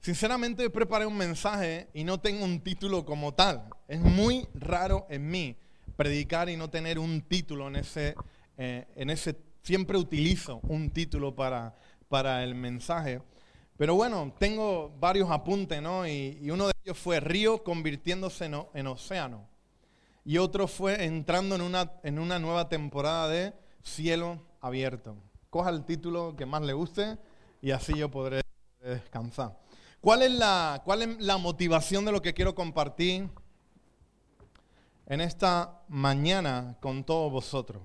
Sinceramente preparé un mensaje y no tengo un título como tal. Es muy raro en mí predicar y no tener un título en ese, eh, en ese siempre utilizo un título para, para el mensaje. Pero bueno, tengo varios apuntes, ¿no? Y, uno de ellos fue río convirtiéndose en, en, océano. Y otro fue entrando en una, en una nueva temporada de cielo abierto. Coja el título que más le guste y así yo podré descansar. ¿Cuál es, la, ¿Cuál es la motivación de lo que quiero compartir en esta mañana con todos vosotros?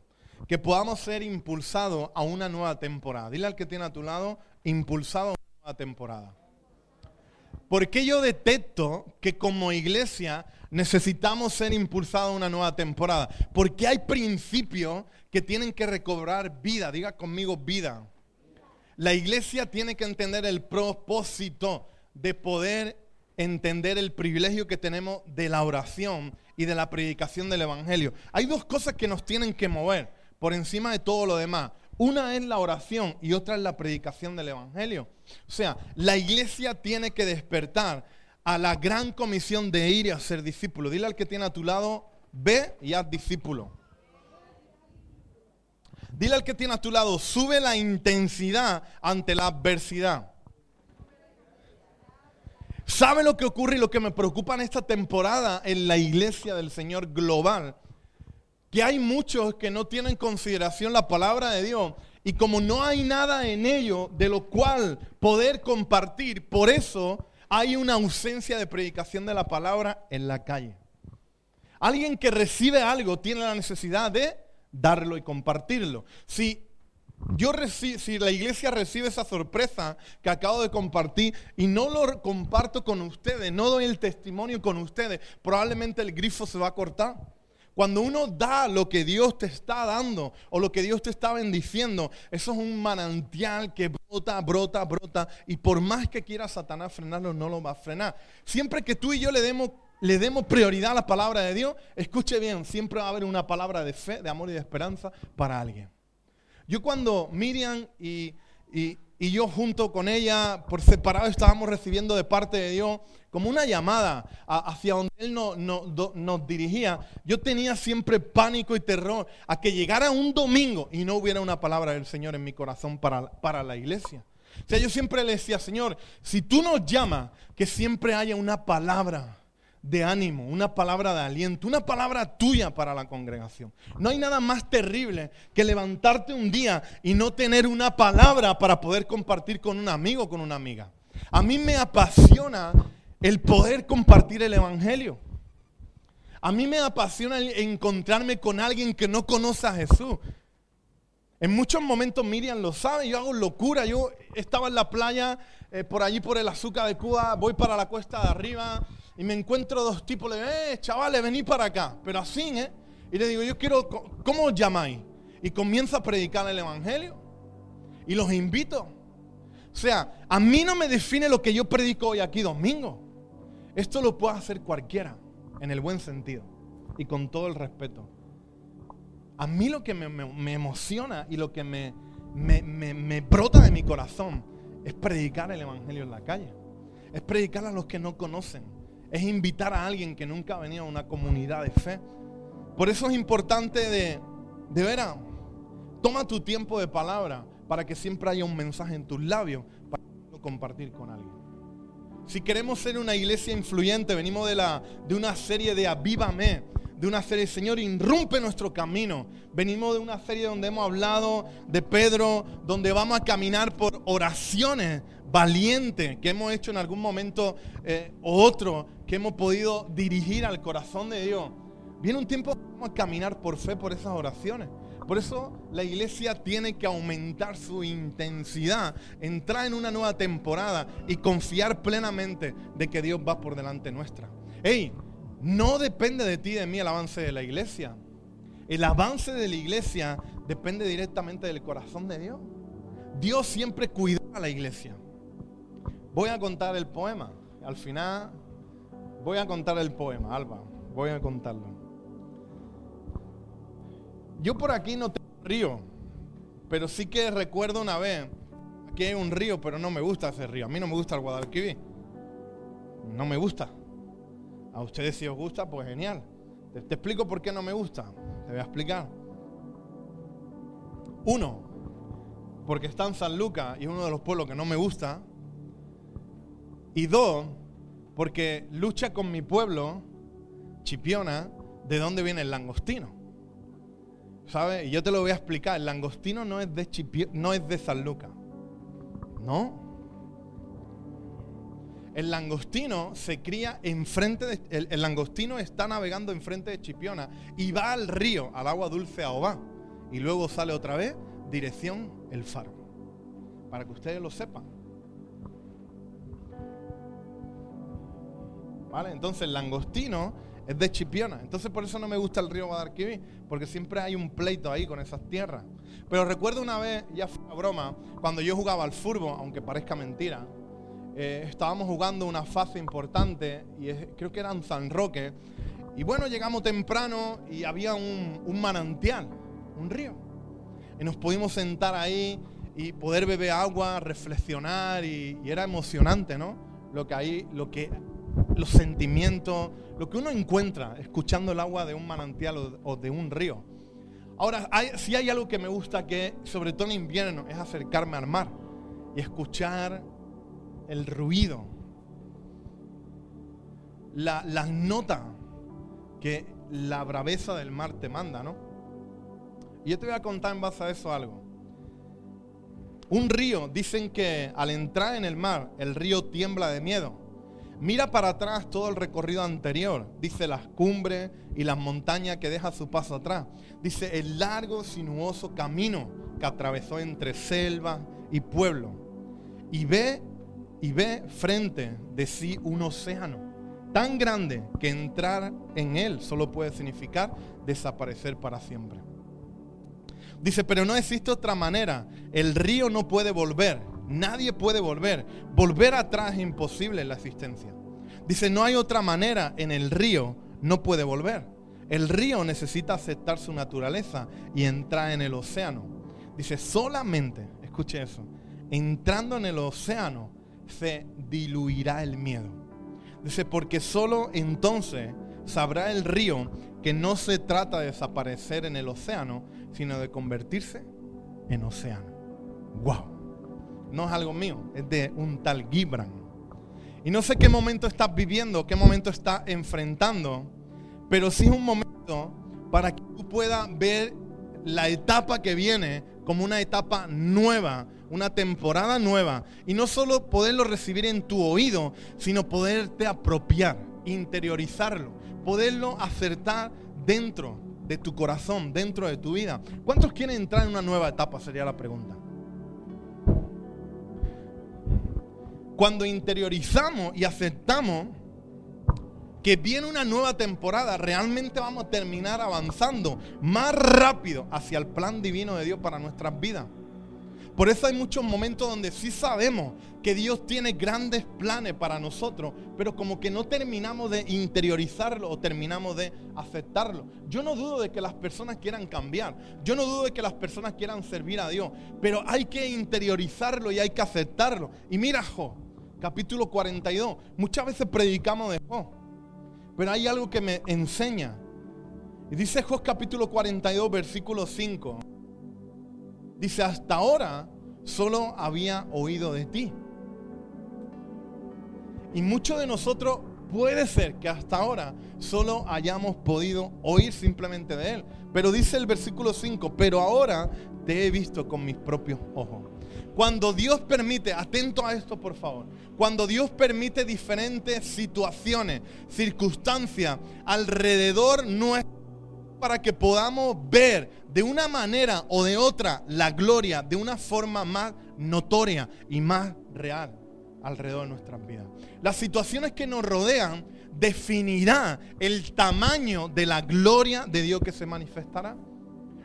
Que podamos ser impulsados a una nueva temporada. Dile al que tiene a tu lado, impulsado a una nueva temporada. Porque yo detecto que como iglesia necesitamos ser impulsados a una nueva temporada? Porque hay principios que tienen que recobrar vida. Diga conmigo vida. La iglesia tiene que entender el propósito de poder entender el privilegio que tenemos de la oración y de la predicación del Evangelio. Hay dos cosas que nos tienen que mover por encima de todo lo demás. Una es la oración y otra es la predicación del Evangelio. O sea, la iglesia tiene que despertar a la gran comisión de ir y a ser discípulo. Dile al que tiene a tu lado, ve y haz discípulo. Dile al que tiene a tu lado, sube la intensidad ante la adversidad. ¿Sabe lo que ocurre y lo que me preocupa en esta temporada en la iglesia del Señor global? Que hay muchos que no tienen en consideración la palabra de Dios y como no hay nada en ello de lo cual poder compartir, por eso hay una ausencia de predicación de la palabra en la calle. Alguien que recibe algo tiene la necesidad de darlo y compartirlo. Si yo si la iglesia recibe esa sorpresa que acabo de compartir y no lo comparto con ustedes, no doy el testimonio con ustedes, probablemente el grifo se va a cortar. Cuando uno da lo que Dios te está dando o lo que Dios te está bendiciendo, eso es un manantial que brota, brota, brota. Y por más que quiera Satanás frenarlo, no lo va a frenar. Siempre que tú y yo le demos, le demos prioridad a la palabra de Dios, escuche bien, siempre va a haber una palabra de fe, de amor y de esperanza para alguien. Yo cuando Miriam y, yo junto con ella, por separado, estábamos recibiendo de parte de Dios como una llamada hacia donde Él nos dirigía, yo tenía siempre pánico y terror a que llegara un domingo y no hubiera una palabra del Señor en mi corazón para, para la iglesia. O sea, yo siempre le decía, Señor, si tú nos llamas, que siempre haya una palabra de ánimo, una palabra de aliento, una palabra tuya para la congregación. No hay nada más terrible que levantarte un día y no tener una palabra para poder compartir con un amigo o con una amiga. A mí me apasiona el poder compartir el Evangelio. A mí me apasiona encontrarme con alguien que no conoce a Jesús. En muchos momentos Miriam lo sabe, yo hago locura. Yo estaba en la playa, eh, por allí por el azúcar de Cuba, voy para la cuesta de arriba y me encuentro dos tipos, le digo, eh, chavales, vení para acá. Pero así, ¿eh? Y le digo, yo quiero, ¿cómo os llamáis? Y comienzo a predicar el Evangelio. Y los invito. O sea, a mí no me define lo que yo predico hoy aquí domingo. Esto lo puede hacer cualquiera, en el buen sentido y con todo el respeto. A mí lo que me, emociona y lo que me, brota de mi corazón es predicar el Evangelio en la calle. Es predicar a los que no conocen. Es invitar a alguien que nunca ha venido a una comunidad de fe. Por eso es importante de, de toma tu tiempo de palabra para que siempre haya un mensaje en tus labios para compartir con alguien. Si queremos ser una iglesia influyente, venimos de, de una serie de Avívame, de una serie, Señor, irrumpe nuestro camino. Venimos de una serie donde hemos hablado de Pedro, donde vamos a caminar por oraciones valientes que hemos hecho en algún momento eh, o otro, que hemos podido dirigir al corazón de Dios. Viene un tiempo vamos a caminar por fe por esas oraciones. Por eso la iglesia tiene que aumentar su intensidad, entrar en una nueva temporada y confiar plenamente de que Dios va por delante nuestra. Hey, no depende de ti de mí el avance de la iglesia. El avance de la iglesia depende directamente del corazón de Dios. Dios siempre cuida a la iglesia. Voy a contar el poema. Al final voy a contar el poema, Alba. Voy a contarlo. Yo por aquí no tengo río, pero sí que recuerdo una vez que hay un río, pero no me gusta ese río. A mí no me gusta el Guadalquivir. no me gusta. A ustedes si os gusta, pues genial. Te, te explico por qué no me gusta. Te voy a explicar. Uno, porque está en San Lucas y es uno de los pueblos que no me gusta. Y dos, porque lucha con mi pueblo, Chipiona, de dónde viene el langostino. ¿Sabes? Y yo te lo voy a explicar. El langostino no es de, no es de San Lucas. ¿No? El langostino se cría enfrente. El, langostino está navegando enfrente de Chipiona y va al río, al agua dulce a Obá. Y luego sale otra vez, dirección el faro. Para que ustedes lo sepan. ¿Vale? Entonces el langostino es de Chipiona. Entonces por eso no me gusta el río Guadalquivir, porque siempre hay un pleito ahí con esas tierras. Pero recuerdo una vez, ya fue una broma, cuando yo jugaba al furbo, aunque parezca mentira, eh, estábamos jugando una fase importante y creo que era en San Roque. Y bueno, llegamos temprano y había un, manantial, un río. Y nos pudimos sentar ahí y poder beber agua, reflexionar y, y era emocionante, ¿no? Lo que ahí, lo que los sentimientos, lo que uno encuentra escuchando el agua de un manantial o de un río. Ahora, si hay algo que me gusta que, sobre todo en invierno, es acercarme al mar y escuchar el ruido, la, las notas que la braveza del mar te manda, ¿no? Y yo te voy a contar en base a eso algo. Un río, dicen que al entrar en el mar, el río tiembla de miedo. Mira para atrás todo el recorrido anterior. Dice las cumbres y las montañas que deja su paso atrás. Dice el largo, sinuoso camino que atravesó entre selva y pueblo. Y ve y ve frente de sí un océano tan grande que entrar en él solo puede significar desaparecer para siempre. Dice, pero no existe otra manera. El río no puede volver Nadie puede volver. Volver atrás es imposible en la existencia. Dice, no hay otra manera en el río, no puede volver. El río necesita aceptar su naturaleza y entrar en el océano. Dice, solamente, escuche eso, entrando en el océano se diluirá el miedo. Dice, porque solo entonces sabrá el río que no se trata de desaparecer en el océano, sino de convertirse en océano. ¡Wow! no es algo mío, es de un tal Gibran. Y no sé qué momento estás viviendo, qué momento estás enfrentando, pero sí es un momento para que tú puedas ver la etapa que viene como una etapa nueva, una temporada nueva. Y no solo poderlo recibir en tu oído, sino poderte apropiar, interiorizarlo, poderlo acertar dentro de tu corazón, dentro de tu vida. ¿Cuántos quieren entrar en una nueva etapa? Sería la pregunta. Cuando interiorizamos y aceptamos que viene una nueva temporada, realmente vamos a terminar avanzando más rápido hacia el plan divino de Dios para nuestras vidas. Por eso hay muchos momentos donde sí sabemos que Dios tiene grandes planes para nosotros, pero como que no terminamos de interiorizarlo o terminamos de aceptarlo. Yo no dudo de que las personas quieran cambiar, yo no dudo de que las personas quieran servir a Dios, pero hay que interiorizarlo y hay que aceptarlo. Y mira, Jo, capítulo 42. Muchas veces predicamos de Job, pero hay algo que me enseña. Y dice Job capítulo 42, versículo 5. Dice, hasta ahora solo había oído de ti. Y muchos de nosotros puede ser que hasta ahora solo hayamos podido oír simplemente de Él. Pero dice el versículo 5, pero ahora te he visto con mis propios ojos. Cuando Dios permite, atento a esto por favor, cuando Dios permite diferentes situaciones, circunstancias alrededor nuestro para que podamos ver de una manera o de otra la gloria de una forma más notoria y más real alrededor de nuestras vidas. Las situaciones que nos rodean definirá el tamaño de la gloria de Dios que se manifestará.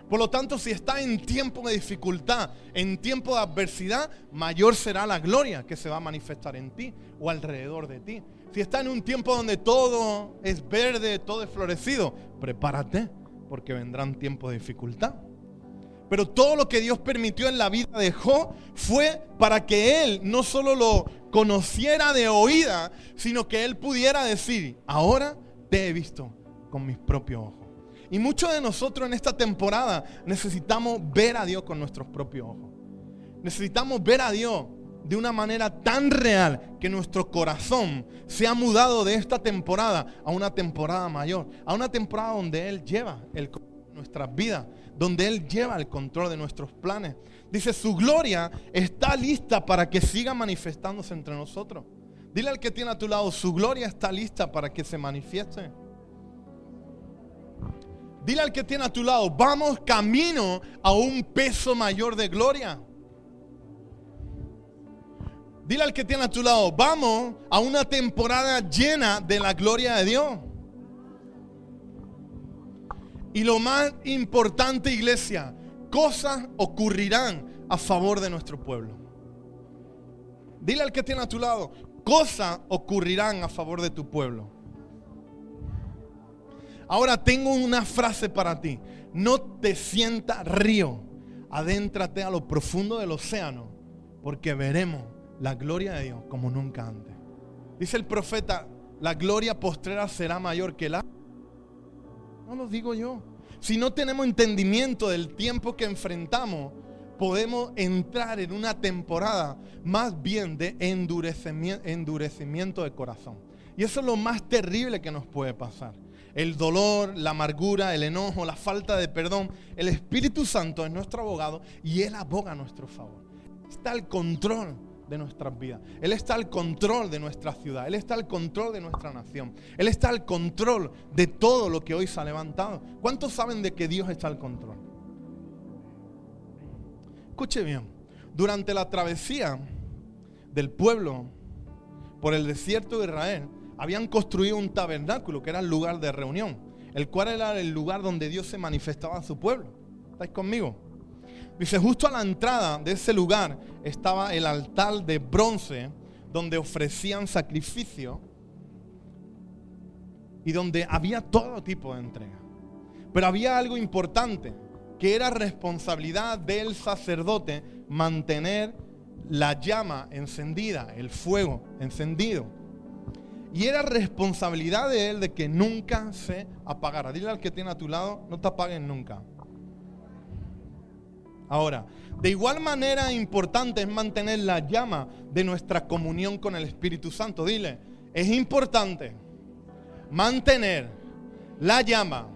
Por lo tanto, si está en tiempo de dificultad, en tiempo de adversidad, mayor será la gloria que se va a manifestar en ti o alrededor de ti. Si está en un tiempo donde todo es verde, todo es florecido, prepárate porque vendrán tiempos de dificultad. Pero todo lo que Dios permitió en la vida de Job fue para que él no solo lo conociera de oída, sino que él pudiera decir, ahora te he visto con mis propios ojos. Y muchos de nosotros en esta temporada necesitamos ver a Dios con nuestros propios ojos. Necesitamos ver a Dios de una manera tan real que nuestro corazón se ha mudado de esta temporada a una temporada mayor, a una temporada donde Él lleva el nuestras vidas, donde Él lleva el control de nuestros planes. Dice, su gloria está lista para que siga manifestándose entre nosotros. Dile al que tiene a tu lado, su gloria está lista para que se manifieste. Dile al que tiene a tu lado, vamos camino a un peso mayor de gloria. Dile al que tiene a tu lado, vamos a una temporada llena de la gloria de Dios. Y lo más importante, iglesia, cosas ocurrirán a favor de nuestro pueblo. Dile al que tiene a tu lado, cosas ocurrirán a favor de tu pueblo. Ahora tengo una frase para ti. No te sientas río. Adéntrate a lo profundo del océano, porque veremos la gloria de Dios como nunca antes. Dice el profeta, la gloria postrera será mayor que la... No lo digo yo. Si no tenemos entendimiento del tiempo que enfrentamos, podemos entrar en una temporada más bien de endurecimiento de corazón. Y eso es lo más terrible que nos puede pasar el dolor, la amargura, el enojo, la falta de perdón. El Espíritu Santo es nuestro abogado y Él aboga a nuestro favor. Está al control de nuestras vidas. Él está al control de nuestra ciudad. Él está al control de nuestra nación. Él está al control de todo lo que hoy se ha levantado. ¿Cuántos saben de que Dios está al control? Escuche bien. Durante la travesía del pueblo por el desierto de Israel, habían construido un tabernáculo que era el lugar de reunión, el cual era el lugar donde Dios se manifestaba a su pueblo. ¿Estáis conmigo? Dice, justo a la entrada de ese lugar estaba el altar de bronce donde ofrecían sacrificio y donde había todo tipo de entrega. Pero había algo importante, que era responsabilidad del sacerdote mantener la llama encendida, el fuego encendido. Y era responsabilidad de él de que nunca se apagara. Dile al que tiene a tu lado, no te apaguen nunca. Ahora, de igual manera importante es mantener la llama de nuestra comunión con el Espíritu Santo. Dile, es importante mantener la llama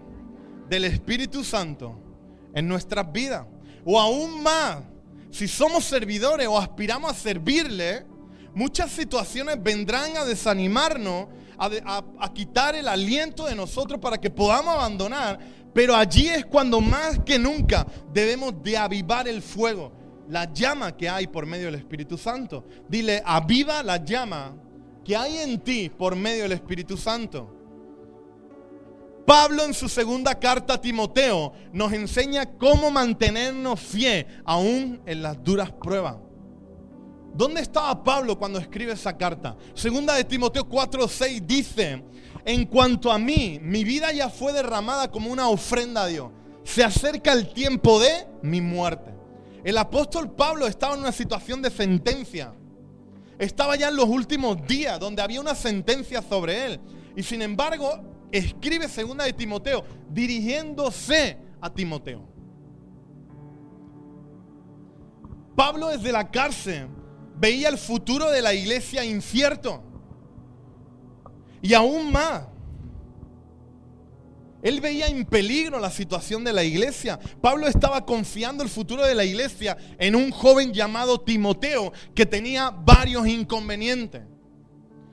del Espíritu Santo en nuestras vidas. O aún más, si somos servidores o aspiramos a servirle, muchas situaciones vendrán a desanimarnos, a, quitar el aliento de nosotros para que podamos abandonar. Pero allí es cuando más que nunca debemos de avivar el fuego, la llama que hay por medio del Espíritu Santo. Dile, aviva la llama que hay en ti por medio del Espíritu Santo. Pablo en su segunda carta a Timoteo nos enseña cómo mantenernos fiel aún en las duras pruebas. ¿Dónde estaba Pablo cuando escribe esa carta? Segunda de Timoteo 4:6 dice, en cuanto a mí, mi vida ya fue derramada como una ofrenda a Dios. Se acerca el tiempo de mi muerte. El apóstol Pablo estaba en una situación de sentencia. Estaba ya en los últimos días donde había una sentencia sobre él. Y sin embargo, escribe segunda de Timoteo dirigiéndose a Timoteo. Pablo desde la cárcel veía el futuro de la iglesia incierto. Y aún más, él veía en peligro la situación de la iglesia. Pablo estaba confiando el futuro de la iglesia en un joven llamado Timoteo que tenía varios inconvenientes.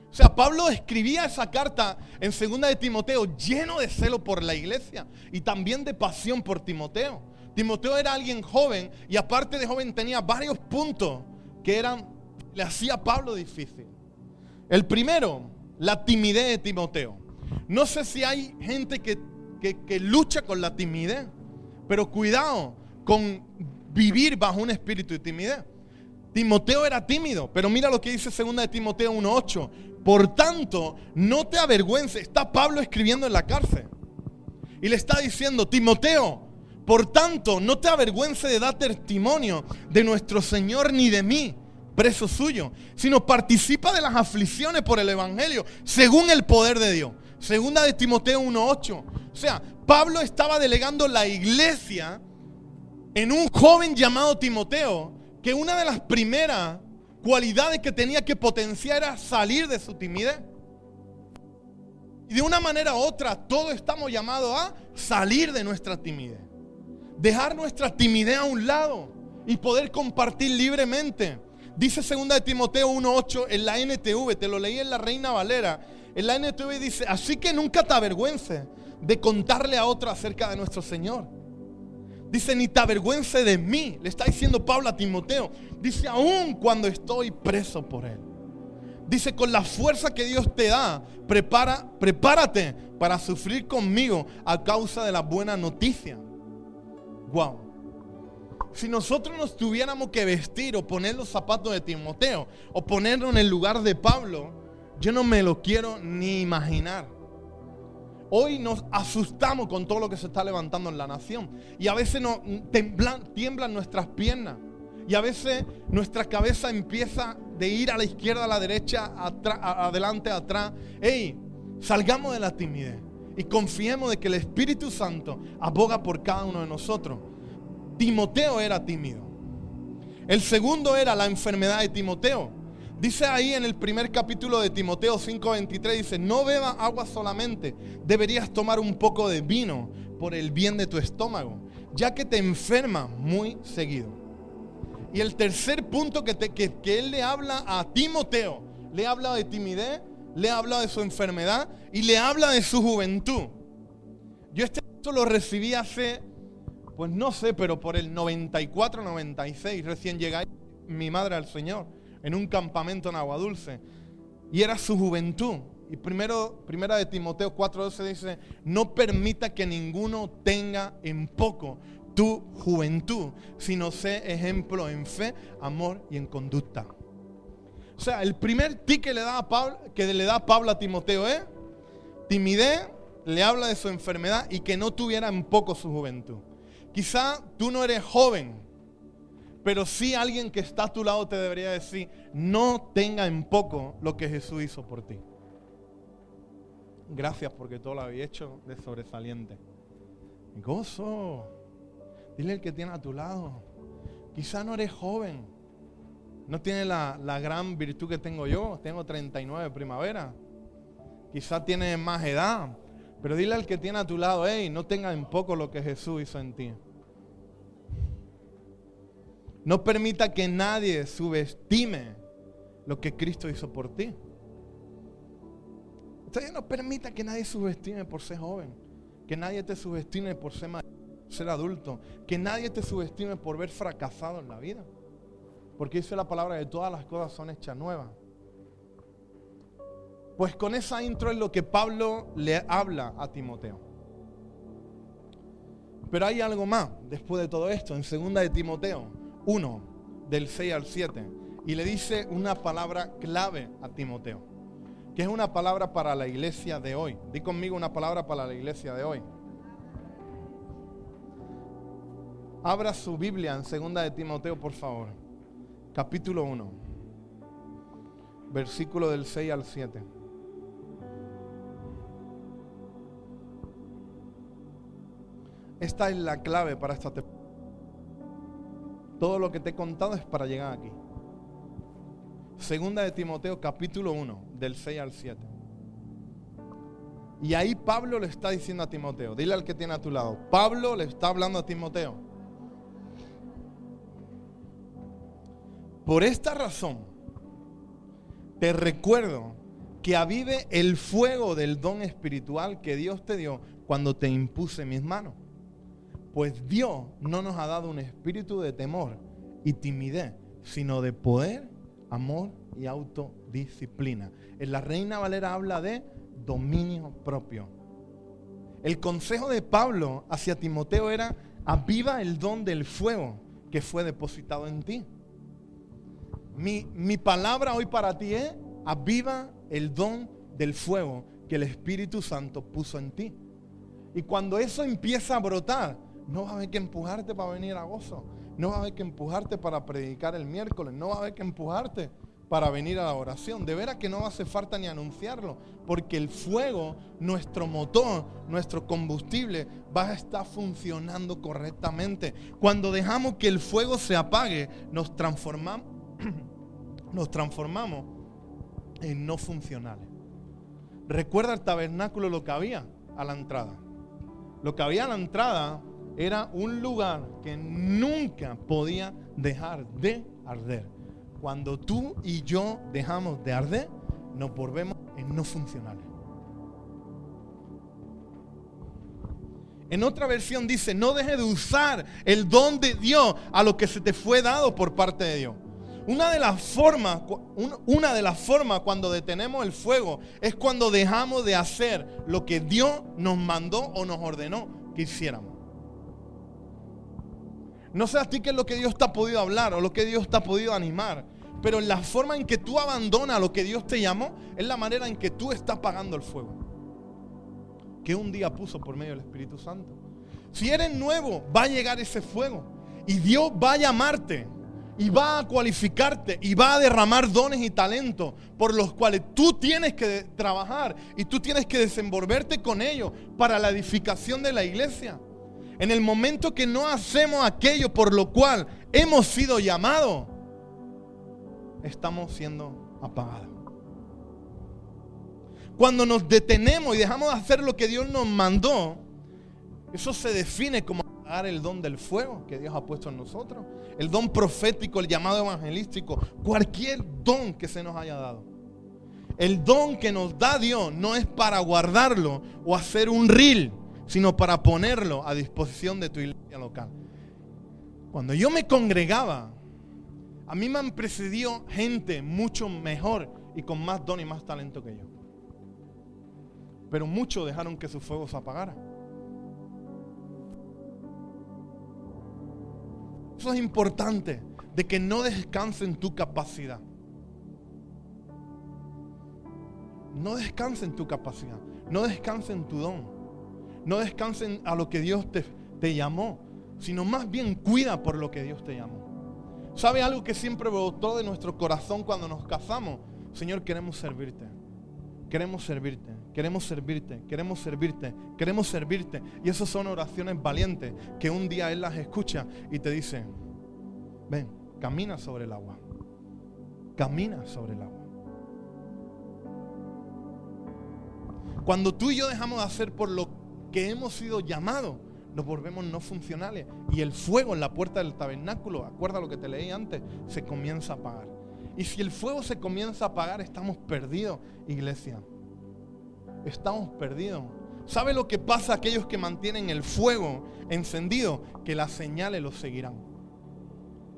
O sea, Pablo escribía esa carta en segunda de Timoteo lleno de celo por la iglesia y también de pasión por Timoteo. Timoteo era alguien joven y aparte de joven tenía varios puntos que eran le hacía a Pablo difícil. El primero, la timidez de Timoteo. No sé si hay gente que, que, lucha con la timidez, pero cuidado con vivir bajo un espíritu de timidez. Timoteo era tímido, pero mira lo que dice 2 de Timoteo 1.8. Por tanto, no te avergüences. Está Pablo escribiendo en la cárcel. Y le está diciendo, Timoteo, por tanto, no te avergüences de dar testimonio de nuestro Señor ni de mí, preso suyo, sino participa de las aflicciones por el Evangelio, según el poder de Dios. Segunda de Timoteo 1.8. O sea, Pablo estaba delegando la iglesia en un joven llamado Timoteo, que una de las primeras cualidades que tenía que potenciar era salir de su timidez. Y de una manera u otra, todos estamos llamados a salir de nuestra timidez. Dejar nuestra timidez a un lado y poder compartir libremente. Dice 2 de Timoteo 1.8 en la NTV, te lo leí en la Reina Valera. En la NTV dice, así que nunca te avergüences de contarle a otro acerca de nuestro Señor. Dice, ni te avergüences de mí, le está diciendo Pablo a Timoteo. Dice, aún cuando estoy preso por él. Dice, con la fuerza que Dios te da, prepara, prepárate para sufrir conmigo a causa de la buena noticia. Wow. Si nosotros nos tuviéramos que vestir o poner los zapatos de Timoteo o ponernos en el lugar de Pablo, yo no me lo quiero ni imaginar. Hoy nos asustamos con todo lo que se está levantando en la nación. Y a veces nos tiemblan nuestras piernas. Y a veces nuestra cabeza empieza de ir a la izquierda, a la derecha, adelante, atrás. Ey, salgamos de la timidez y confiemos de que el Espíritu Santo aboga por cada uno de nosotros. Timoteo era tímido. El segundo era la enfermedad de Timoteo. Dice ahí en el primer capítulo de Timoteo 5:23, dice, no beba agua solamente, deberías tomar un poco de vino por el bien de tu estómago, ya que te enferma muy seguido. Y el tercer punto que, que, él le habla a Timoteo, le habla de timidez, le habla de su enfermedad y le habla de su juventud. Yo este lo recibí hace, pues no sé, pero por el 94, 96, recién llega mi madre al Señor en un campamento en Agua Dulce. Y era su juventud. Y primero, primera de Timoteo 4:12 dice, no permita que ninguno tenga en poco tu juventud, sino sé ejemplo en fe, amor y en conducta. O sea, el primer tic que le da a Pablo, que le da Pablo a Timoteo es timidez, le habla de su enfermedad y que no tuviera en poco su juventud. Quizá tú no eres joven, pero sí alguien que está a tu lado te debería decir, no tenga en poco lo que Jesús hizo por ti. Gracias porque todo lo había hecho de sobresaliente. Gozo. Dile el que tiene a tu lado. Quizá no eres joven. No tiene la, gran virtud que tengo yo. Tengo 39 primavera. Quizá tiene más edad. Pero dile al que tiene a tu lado, hey, no tenga en poco lo que Jesús hizo en ti. No permita que nadie subestime lo que Cristo hizo por ti. Usted no permita que nadie subestime por ser joven. Que nadie te subestime por ser ser adulto. Que nadie te subestime por ver fracasado en la vida. Porque dice la palabra de todas las cosas son hechas nuevas. Pues con esa intro es lo que Pablo le habla a Timoteo. Pero hay algo más después de todo esto, en segunda de Timoteo 1, del 6 al 7. Y le dice una palabra clave a Timoteo, que es una palabra para la iglesia de hoy. Di conmigo una palabra para la iglesia de hoy. Abra su Biblia en segunda de Timoteo, por favor. Capítulo 1. Versículo del 6 al 7. Esta es la clave para esta temporada. Todo lo que te he contado es para llegar aquí. Segunda de Timoteo, capítulo 1, del 6 al 7. Y ahí Pablo le está diciendo a Timoteo, dile al que tiene a tu lado, Pablo le está hablando a Timoteo. Por esta razón, te recuerdo que avive el fuego del don espiritual que Dios te dio cuando te impuse mis manos. Pues Dios no nos ha dado un espíritu de temor y timidez, sino de poder, amor y autodisciplina. En la Reina Valera habla de dominio propio. El consejo de Pablo hacia Timoteo era, aviva el don del fuego que fue depositado en ti. Mi, palabra hoy para ti es, aviva el don del fuego que el Espíritu Santo puso en ti. Y cuando eso empieza a brotar, no va a haber que empujarte para venir a gozo. no va a haber que empujarte para predicar el miércoles, no va a haber que empujarte para venir a la oración. De veras que no hace falta ni anunciarlo, porque el fuego, nuestro motor, nuestro combustible, va a estar funcionando correctamente. Cuando dejamos que el fuego se apague, nos transformamos, nos transformamos en no funcionales. Recuerda el tabernáculo lo que había a la entrada. Lo que había a la entrada era un lugar que nunca podía dejar de arder. Cuando tú y yo dejamos de arder, nos volvemos en no funcionales. En otra versión dice, no deje de usar el don de Dios a lo que se te fue dado por parte de Dios. Una de las formas, una de las formas cuando detenemos el fuego es cuando dejamos de hacer lo que Dios nos mandó o nos ordenó que hiciéramos. No sé a ti qué es lo que Dios te ha podido hablar o lo que Dios te ha podido animar, pero la forma en que tú abandonas lo que Dios te llamó es la manera en que tú estás pagando el fuego que un día puso por medio del Espíritu Santo. Si eres nuevo, va a llegar ese fuego y Dios va a llamarte y va a cualificarte y va a derramar dones y talentos por los cuales tú tienes que trabajar y tú tienes que desenvolverte con ellos para la edificación de la iglesia. En el momento que no hacemos aquello por lo cual hemos sido llamados, estamos siendo apagados. Cuando nos detenemos y dejamos de hacer lo que Dios nos mandó, eso se define como el don del fuego que Dios ha puesto en nosotros. El don profético, el llamado evangelístico, cualquier don que se nos haya dado. El don que nos da Dios no es para guardarlo o hacer un reel, sino para ponerlo a disposición de tu iglesia local. Cuando yo me congregaba, a mí me han precedido gente mucho mejor y con más don y más talento que yo. Pero muchos dejaron que su fuego se apagara. Eso es importante, de que no descanse en tu capacidad. No descanse en tu capacidad, no descanse en tu don, no descanse a lo que Dios te, te llamó, sino más bien cuida por lo que Dios te llamó. ¿Sabe algo que siempre brotó de nuestro corazón cuando nos casamos? Señor, queremos servirte. Queremos servirte, queremos servirte, queremos servirte, queremos servirte. Y esas son oraciones valientes que un día Él las escucha y te dice, ven, camina sobre el agua. Camina sobre el agua. Cuando tú y yo dejamos de hacer por lo que hemos sido llamados, nos volvemos no funcionales. Y el fuego en la puerta del tabernáculo, acuerda lo que te leí antes, se comienza a apagar. Y si el fuego se comienza a apagar, estamos perdidos, iglesia. Estamos perdidos. ¿Sabe lo que pasa a aquellos que mantienen el fuego encendido? Que las señales los seguirán.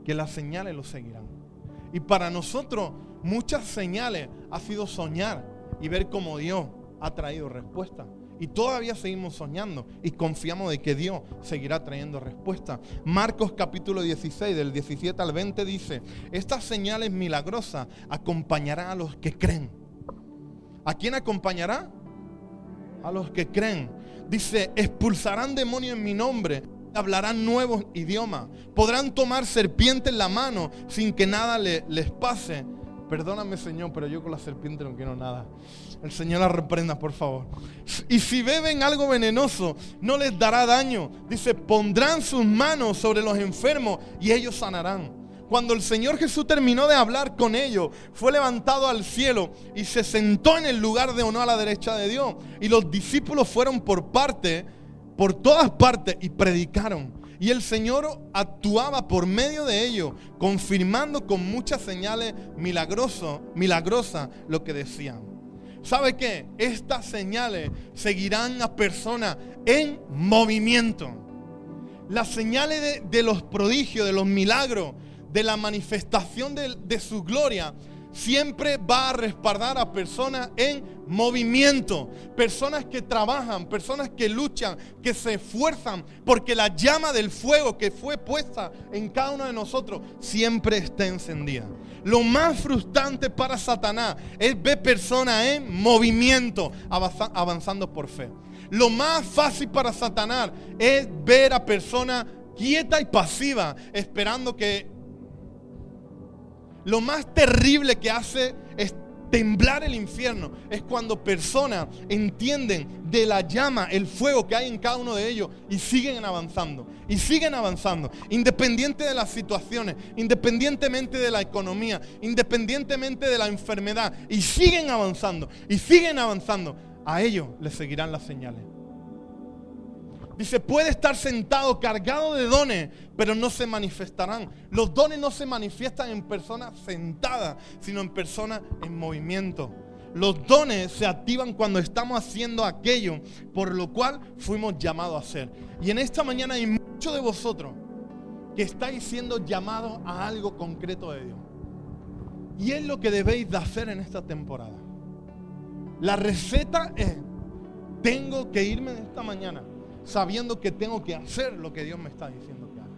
Que las señales los seguirán. Y para nosotros muchas señales ha sido soñar y ver cómo Dios ha traído respuesta. Y todavía seguimos soñando y confiamos de que Dios seguirá trayendo respuesta. Marcos capítulo 16, del 17 al 20 dice, estas señales milagrosas acompañarán a los que creen. ¿A quién acompañará? A los que creen. Dice, expulsarán demonios en mi nombre, hablarán nuevos idiomas, podrán tomar serpiente en la mano sin que nada les pase. Perdóname Señor, pero yo con la serpiente no quiero nada. El Señor la reprenda, por favor. Y si beben algo venenoso, no les dará daño. Dice, pondrán sus manos sobre los enfermos y ellos sanarán. Cuando el Señor Jesús terminó de hablar con ellos, fue levantado al cielo y se sentó en el lugar de honor a la derecha de Dios. Y los discípulos fueron por parte, por todas partes y predicaron. Y el Señor actuaba por medio de ellos, confirmando con muchas señales milagrosas milagrosa lo que decían. ¿Sabe qué? Estas señales seguirán a personas en movimiento. Las señales de, los prodigios, de los milagros, de la manifestación de su gloria, siempre va a respaldar a personas en movimiento, personas que trabajan, personas que luchan, que se esfuerzan, porque la llama del fuego que fue puesta en cada uno de nosotros siempre está encendida. Lo más frustrante para Satanás es ver personas en movimiento, avanzando por fe. Lo más fácil para Satanás es ver a personas quieta y pasiva, esperando que lo más terrible que hace es temblar el infierno. Es cuando personas entienden de la llama, el fuego que hay en cada uno de ellos y siguen avanzando. Y siguen avanzando. Independiente de las situaciones, independientemente de la economía, independientemente de la enfermedad. Y siguen avanzando. Y siguen avanzando. A ellos les seguirán las señales. Dice, puede estar sentado cargado de dones, pero no se manifestarán. Los dones no se manifiestan en personas sentadas, sino en personas en movimiento. Los dones se activan cuando estamos haciendo aquello por lo cual fuimos llamados a hacer. Y en esta mañana hay muchos de vosotros que estáis siendo llamados a algo concreto de Dios. Y es lo que debéis de hacer en esta temporada. La receta es, tengo que irme de esta mañana sabiendo que tengo que hacer lo que Dios me está diciendo que haga.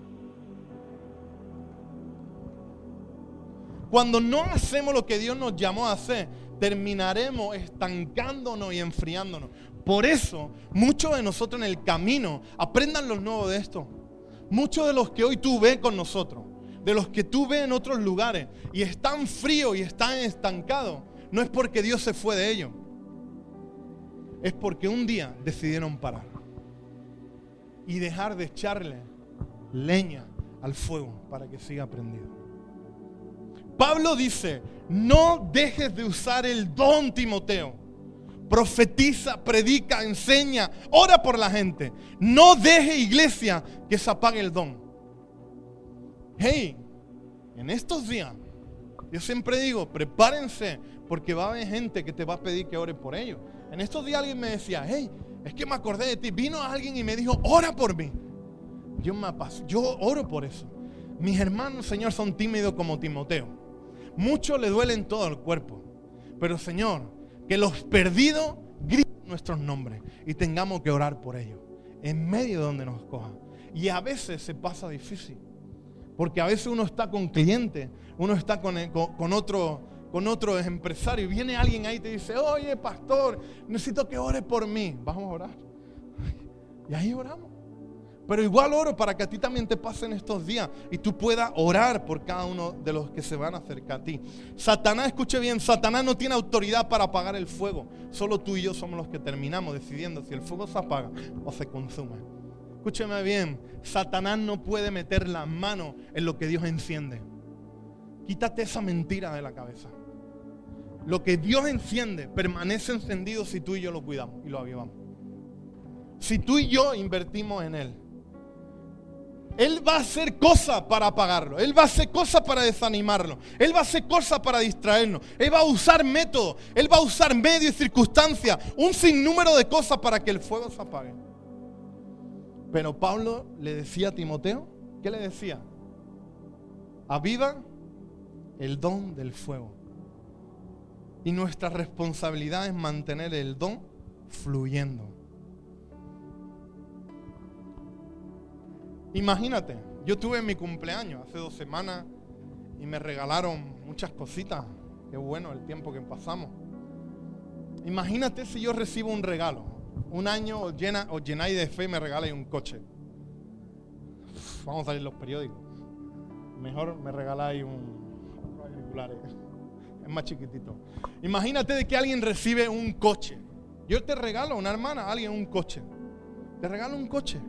Cuando no hacemos lo que Dios nos llamó a hacer, terminaremos estancándonos y enfriándonos. Por eso, muchos de nosotros en el camino, aprendan los nuevos de esto. Muchos de los que hoy tú ves con nosotros, de los que tú ves en otros lugares y están fríos y están estancados, no es porque Dios se fue de ellos. Es porque un día decidieron parar y dejar de echarle leña al fuego para que siga prendido. Pablo dice, no dejes de usar el don Timoteo. Profetiza, predica, enseña, ora por la gente. No deje iglesia que se apague el don. Hey, en estos días, yo siempre digo, prepárense porque va a haber gente que te va a pedir que ore por ellos. En estos días alguien me decía, hey, es que me acordé de ti. Vino alguien y me dijo, ora por mí. Yo me apaso. Yo oro por eso. Mis hermanos, Señor, son tímidos como Timoteo. Muchos le duelen todo el cuerpo. Pero, Señor, que los perdidos griten nuestros nombres y tengamos que orar por ellos. En medio de donde nos cojan. Y a veces se pasa difícil. Porque a veces uno está con clientes, uno está con otro con otro empresario viene alguien ahí y te dice, oye pastor, necesito que ore por mí. Vamos a orar. Y ahí oramos. Pero igual oro para que a ti también te pasen estos días y tú puedas orar por cada uno de los que se van a acercar a ti. Satanás, escuche bien, Satanás no tiene autoridad para apagar el fuego. Solo tú y yo somos los que terminamos decidiendo si el fuego se apaga o se consume. Escúcheme bien, Satanás no puede meter la mano en lo que Dios enciende. Quítate esa mentira de la cabeza. Lo que Dios enciende permanece encendido si tú y yo lo cuidamos y lo avivamos. Si tú y yo invertimos en Él. Él va a hacer cosas para apagarlo. Él va a hacer cosas para desanimarlo. Él va a hacer cosas para distraernos. Él va a usar métodos. Él va a usar medios y circunstancias. Un sinnúmero de cosas para que el fuego se apague. Pero Pablo le decía a Timoteo, ¿qué le decía? Aviva el don del fuego. Y nuestra responsabilidad es mantener el don fluyendo. Imagínate, yo tuve mi cumpleaños hace dos semanas y me regalaron muchas cositas. Qué bueno el tiempo que pasamos. Imagínate si yo recibo un regalo. Un año os, llena, os llenáis de fe y me regaláis un coche. Vamos a salir los periódicos. Mejor me regaláis un es más chiquitito. Imagínate de que alguien recibe un coche. Yo te regalo a una hermana, a alguien un coche. Te regalo un coche.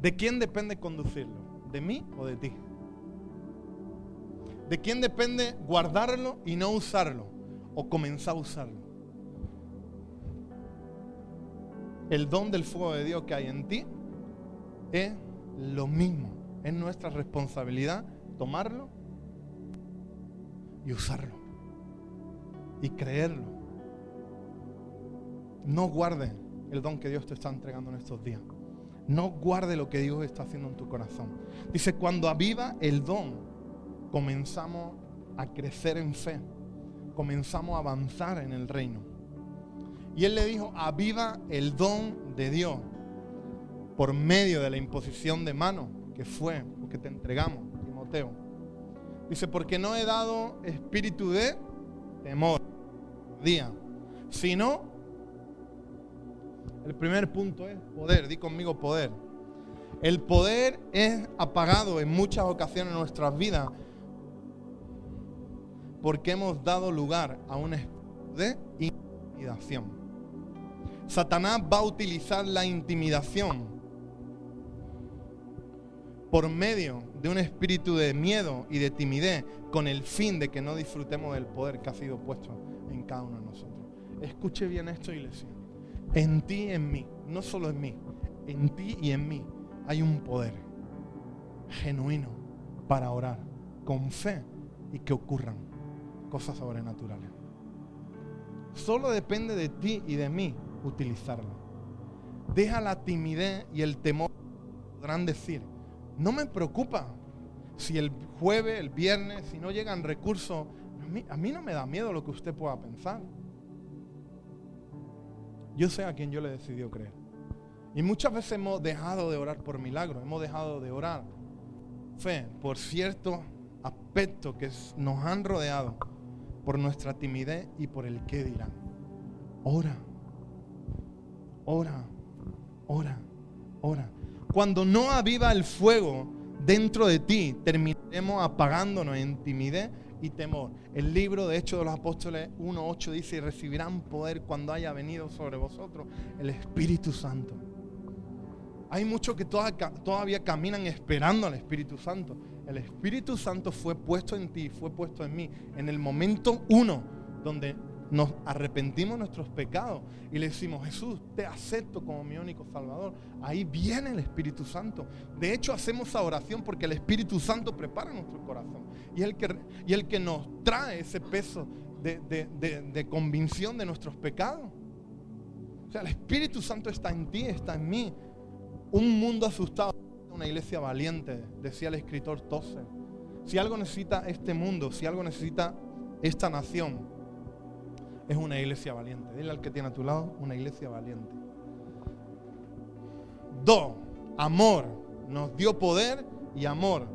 ¿De quién depende conducirlo? ¿De mí o de ti? ¿De quién depende guardarlo y no usarlo? ¿O comenzar a usarlo? El don del fuego de Dios que hay en ti es lo mismo. Es nuestra responsabilidad tomarlo y usarlo. Y creerlo. No guarde el don que Dios te está entregando en estos días. No guarde lo que Dios está haciendo en tu corazón. Dice, cuando aviva el don, comenzamos a crecer en fe. Comenzamos a avanzar en el reino. Y él le dijo, aviva el don de Dios por medio de la imposición de mano que fue lo que te entregamos, Timoteo. Dice, porque no he dado espíritu de temor, día, sino El primer punto es poder. Di conmigo poder. El poder es apagado en muchas ocasiones en nuestras vidas porque hemos dado lugar a una de intimidación. Satanás va a utilizar la intimidación por medio de un espíritu de miedo y de timidez con el fin de que no disfrutemos del poder que ha sido puesto en cada uno de nosotros. Escuche bien esto, iglesia. En ti y en mí, no solo en mí, en ti y en mí hay un poder genuino para orar con fe y que ocurran cosas sobrenaturales. Solo depende de ti y de mí utilizarlo. Deja la timidez y el temor, podrán decir, no me preocupa si el jueves, el viernes, si no llegan recursos. A mí, no me da miedo lo que usted pueda pensar. Yo sé a quién yo le decidió creer. Y muchas veces hemos dejado de orar por milagros, hemos dejado de orar fe por ciertos aspectos que nos han rodeado, por nuestra timidez y por el qué dirán. Ora, ora, ora, ora. Cuando no aviva el fuego dentro de ti, terminaremos apagándonos en timidez y temor. El libro de Hechos de los Apóstoles 1.8 dice, y recibirán poder cuando haya venido sobre vosotros el Espíritu Santo. Hay muchos que todavía caminan esperando al Espíritu Santo. El Espíritu Santo fue puesto en ti, fue puesto en mí, en el momento uno donde nos arrepentimos de nuestros pecados y le decimos, Jesús, te acepto como mi único Salvador. Ahí viene el Espíritu Santo. De hecho, hacemos esa oración porque el Espíritu Santo prepara nuestro corazón. Y el que, y el que nos trae ese peso de, de convicción de nuestros pecados. O sea, el Espíritu Santo está en ti, está en mí. Un mundo asustado, una iglesia valiente, decía el escritor Tozer. Si algo necesita este mundo, si algo necesita esta nación, es una iglesia valiente. Dile al que tiene a tu lado, una iglesia valiente. Dos, amor. Nos dio poder y amor.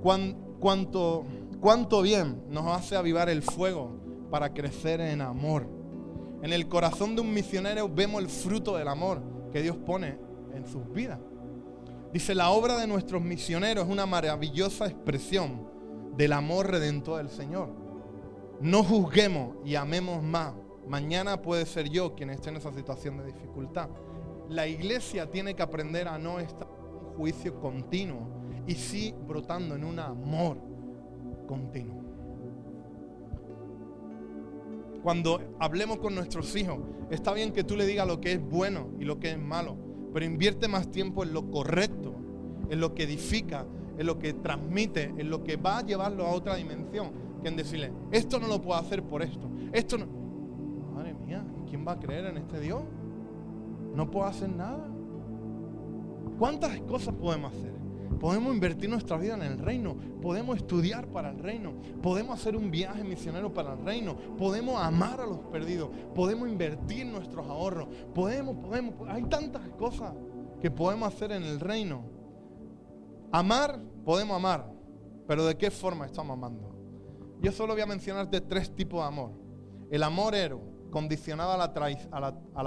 cuánto, cuánto bien nos hace avivar el fuego para crecer en amor. En el corazón de un misionero vemos el fruto del amor que Dios pone en sus vidas. Dice, la obra de nuestros misioneros es una maravillosa expresión del amor redentor del Señor. No juzguemos y amemos más. Mañana puede ser yo quien esté en esa situación de dificultad. La iglesia tiene que aprender a no estar en un juicio continuo y sí brotando en un amor continuo. Cuando hablemos con nuestros hijos, está bien que tú le digas lo que es bueno y lo que es malo, pero invierte más tiempo en lo correcto, en lo que edifica, en lo que transmite, en lo que va a llevarlo a otra dimensión que en decirle, esto no lo puedo hacer por esto. Esto no. Madre mía, ¿quién va a creer en este Dios? No puedo hacer nada. ¿Cuántas cosas podemos hacer? Podemos invertir nuestra vida en el reino. Podemos estudiar para el reino. Podemos hacer un viaje misionero para el reino. Podemos amar a los perdidos. Podemos invertir nuestros ahorros. Podemos, podemos. Hay tantas cosas que podemos hacer en el reino. Amar, podemos amar. Pero ¿de qué forma estamos amando? Yo solo voy a mencionarte tres tipos de amor. El amor ero, condicionado a la,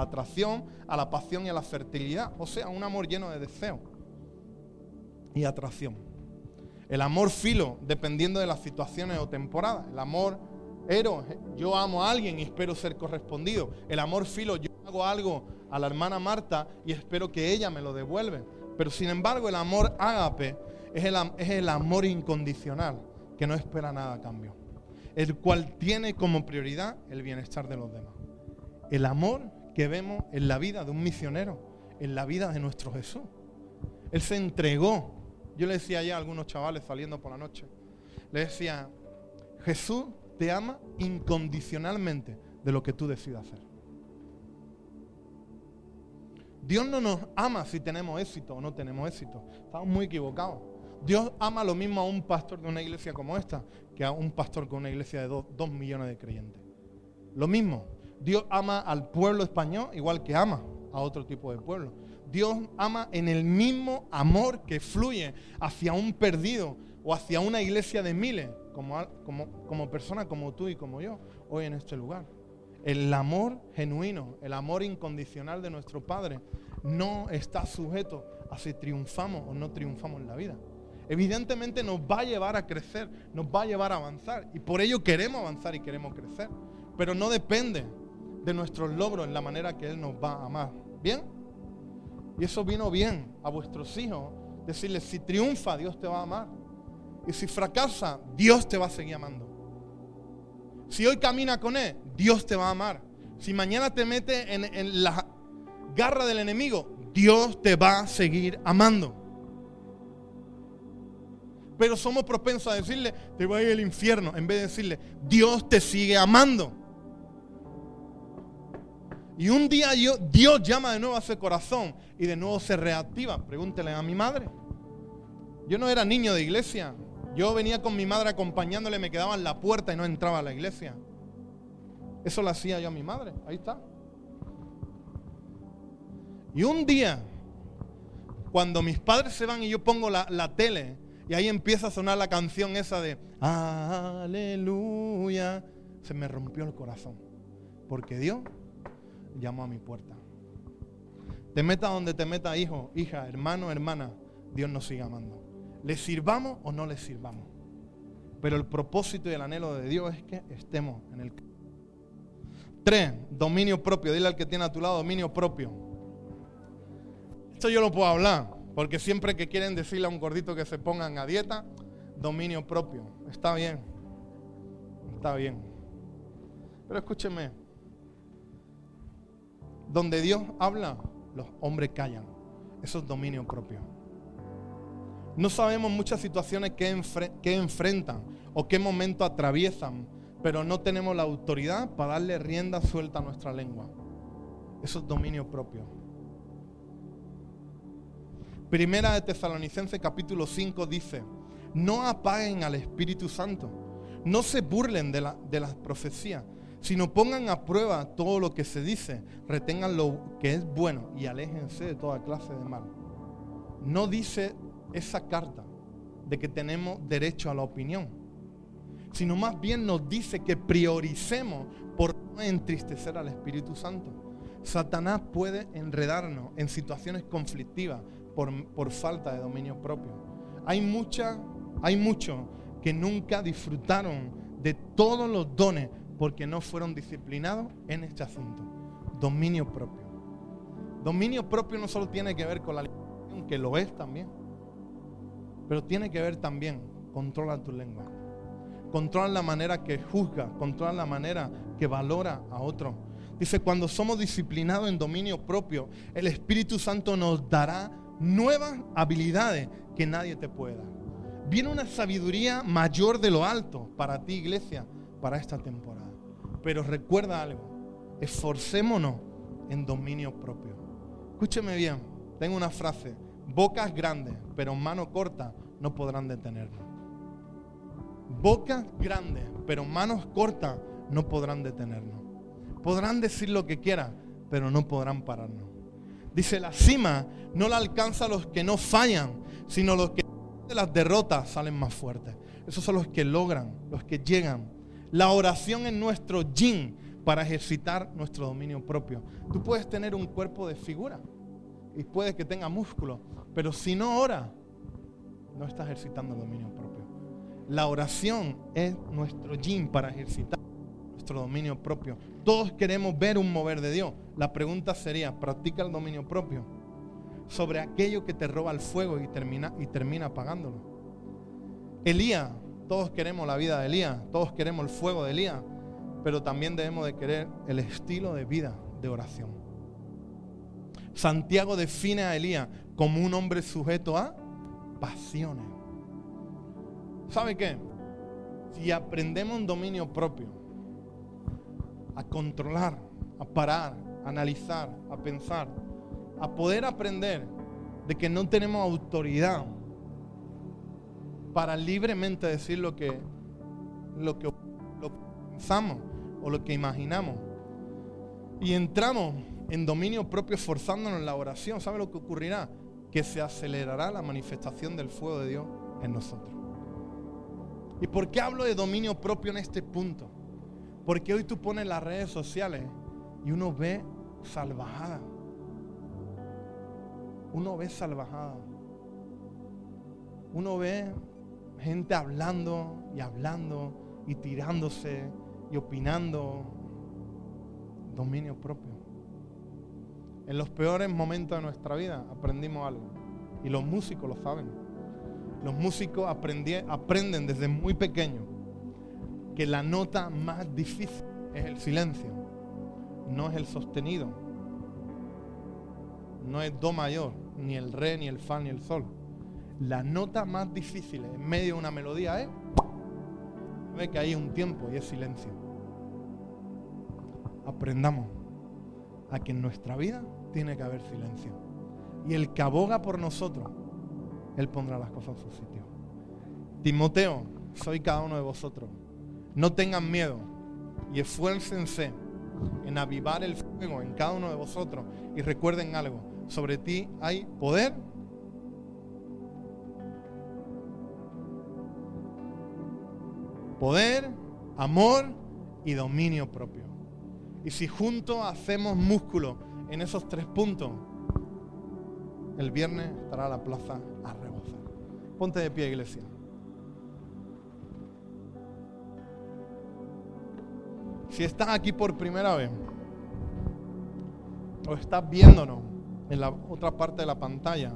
atracción, a la pasión y a la fertilidad. O sea, un amor lleno de deseo y atracción. El amor filo, dependiendo de las situaciones o temporadas. El amor ero, yo amo a alguien y espero ser correspondido. El amor filo, yo hago algo a la hermana Marta y espero que ella me lo devuelva. Pero sin embargo, el amor ágape es el, es el amor incondicional, que no espera nada a cambio el cual tiene como prioridad el bienestar de los demás. El amor que vemos en la vida de un misionero, en la vida de nuestro Jesús. Él se entregó. Yo le decía ya a algunos chavales saliendo por la noche, le decía, Jesús te ama incondicionalmente de lo que tú decidas hacer. Dios no nos ama si tenemos éxito o no tenemos éxito. Estamos muy equivocados. Dios ama lo mismo a un pastor de una iglesia como esta a un pastor con una iglesia de dos, millones de creyentes. Lo mismo, Dios ama al pueblo español igual que ama a otro tipo de pueblo. Dios ama en el mismo amor que fluye hacia un perdido o hacia una iglesia de miles, como, como, como persona como tú y como yo, hoy en este lugar. El amor genuino, el amor incondicional de nuestro Padre no está sujeto a si triunfamos o no triunfamos en la vida. Evidentemente nos va a llevar a crecer, nos va a llevar a avanzar y por ello queremos avanzar y queremos crecer. Pero no depende de nuestros logros en la manera que Él nos va a amar. ¿Bien? Y eso vino bien a vuestros hijos, decirles, si triunfa, Dios te va a amar. Y si fracasa, Dios te va a seguir amando. Si hoy camina con Él, Dios te va a amar. Si mañana te mete en, en la garra del enemigo, Dios te va a seguir amando. Pero somos propensos a decirle, te voy a ir al infierno, en vez de decirle, Dios te sigue amando. Y un día Dios llama de nuevo a ese corazón y de nuevo se reactiva. Pregúntele a mi madre. Yo no era niño de iglesia. Yo venía con mi madre acompañándole, me quedaba en la puerta y no entraba a la iglesia. Eso lo hacía yo a mi madre. Ahí está. Y un día, cuando mis padres se van y yo pongo la, la tele y ahí empieza a sonar la canción esa de Aleluya, se me rompió el corazón. Porque Dios llamó a mi puerta. Te meta donde te meta, hijo, hija, hermano, hermana, Dios nos sigue amando. Le sirvamos o no le sirvamos. Pero el propósito y el anhelo de Dios es que estemos en el... Tres, dominio propio. Dile al que tiene a tu lado dominio propio. Esto yo lo puedo hablar, porque siempre que quieren decirle a un gordito que se pongan a dieta, dominio propio. Está bien. Está bien. Pero escúcheme. Donde Dios habla, los hombres callan. Eso es dominio propio. No sabemos muchas situaciones que, enfrentan o qué momento atraviesan, pero no tenemos la autoridad para darle rienda suelta a nuestra lengua. Eso es dominio propio. Primera de Tesalonicenses capítulo 5 dice, no apaguen al Espíritu Santo, no se burlen de, la, de las profecías, sino pongan a prueba todo lo que se dice, retengan lo que es bueno y aléjense de toda clase de mal. No dice esa carta de que tenemos derecho a la opinión, sino más bien nos dice que prioricemos por no entristecer al Espíritu Santo. Satanás puede enredarnos en situaciones conflictivas por, falta de dominio propio. Hay mucha, hay muchos que nunca disfrutaron de todos los dones porque no fueron disciplinados en este asunto. Dominio propio. Dominio propio no solo tiene que ver con la alimentación, que lo es también pero tiene que ver también, controla tu lengua. Controla la manera que juzga, controla la manera que valora a otro. Dice, cuando somos disciplinados en dominio propio, el Espíritu Santo nos dará nuevas habilidades que nadie te pueda. Viene una sabiduría mayor de lo alto para ti, iglesia, para esta temporada. Pero recuerda algo, esforcémonos en dominio propio. Escúcheme bien, tengo una frase, bocas grandes, pero mano corta no podrán detenernos. Bocas grandes, pero manos cortas no podrán detenernos. Podrán decir lo que quieran, pero no podrán pararnos. Dice, la cima no la alcanza los que no fallan, sino los que de las derrotas salen más fuertes. Esos son los que logran, los que llegan. La oración es nuestro yin para ejercitar nuestro dominio propio. Tú puedes tener un cuerpo de figura y puedes que tenga músculo, pero si no ora, no está ejercitando el dominio propio. La oración es nuestro yin para ejercitar nuestro dominio propio. Todos queremos ver un mover de Dios. La pregunta sería, ¿practica el dominio propio? Sobre aquello que te roba el fuego y termina, y termina apagándolo. Elías, todos queremos la vida de Elías, todos queremos el fuego de Elías, pero también debemos de querer el estilo de vida de oración. Santiago define a Elías como un hombre sujeto a pasiones. ¿Sabe qué? Si aprendemos un dominio propio, a controlar, a parar, a analizar, a pensar, a poder aprender de que no tenemos autoridad para libremente decir lo que, lo que, pensamos o lo que imaginamos. Y entramos en dominio propio esforzándonos en la oración. ¿Sabe lo que ocurrirá? que se acelerará la manifestación del fuego de Dios en nosotros. ¿Y por qué hablo de dominio propio en este punto? Porque hoy tú pones las redes sociales y uno ve salvajada. Uno ve salvajada. Uno ve gente hablando y hablando y tirándose y opinando. Dominio propio. En los peores momentos de nuestra vida aprendimos algo. Y los músicos lo saben. Los músicos aprenden desde muy pequeños que la nota más difícil es el silencio, no es el sostenido, no es do mayor, ni el re, ni el fa, ni el sol. La nota más difícil en medio de una melodía es ve que hay un tiempo y es silencio. Aprendamos a que en nuestra vida tiene que haber silencio. Y el que aboga por nosotros, Él pondrá las cosas en su sitio. Timoteo, soy cada uno de vosotros. No tengan miedo y esfuércense en avivar el fuego en cada uno de vosotros. Y recuerden algo, sobre ti hay poder. Poder, amor y dominio propio. Y si juntos hacemos músculo en esos tres puntos, el viernes estará la plaza a rebosar. Ponte de pie, iglesia. Si estás aquí por primera vez o estás viéndonos en la otra parte de la pantalla,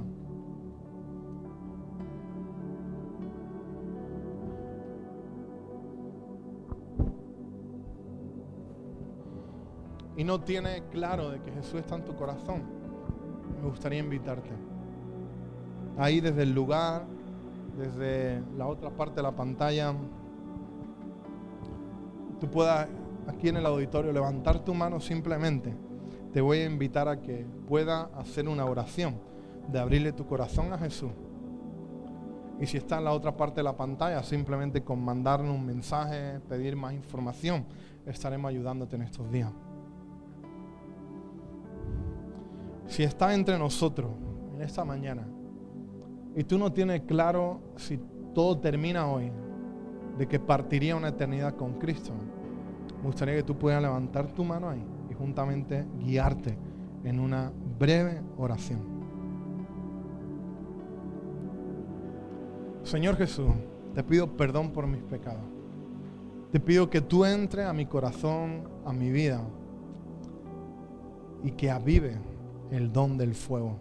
y no tiene claro de que Jesús está en tu corazón, me gustaría invitarte. Ahí desde el lugar, desde la otra parte de la pantalla, tú puedas aquí en el auditorio levantar tu mano simplemente. Te voy a invitar a que pueda hacer una oración de abrirle tu corazón a Jesús. Y si está en la otra parte de la pantalla, simplemente con mandarnos un mensaje, pedir más información, estaremos ayudándote en estos días. Si está entre nosotros en esta mañana y tú no tienes claro si todo termina hoy, de que partiría una eternidad con Cristo, me gustaría que tú puedas levantar tu mano ahí y juntamente guiarte en una breve oración. Señor Jesús, te pido perdón por mis pecados. Te pido que tú entres a mi corazón, a mi vida, y que avive el don del fuego.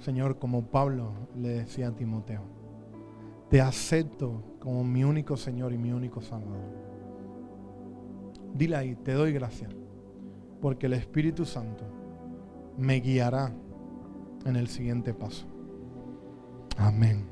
Señor, como Pablo le decía a Timoteo, te acepto como mi único Señor y mi único Salvador. Dile ahí, te doy gracias, porque el Espíritu Santo me guiará en el siguiente paso. Amén.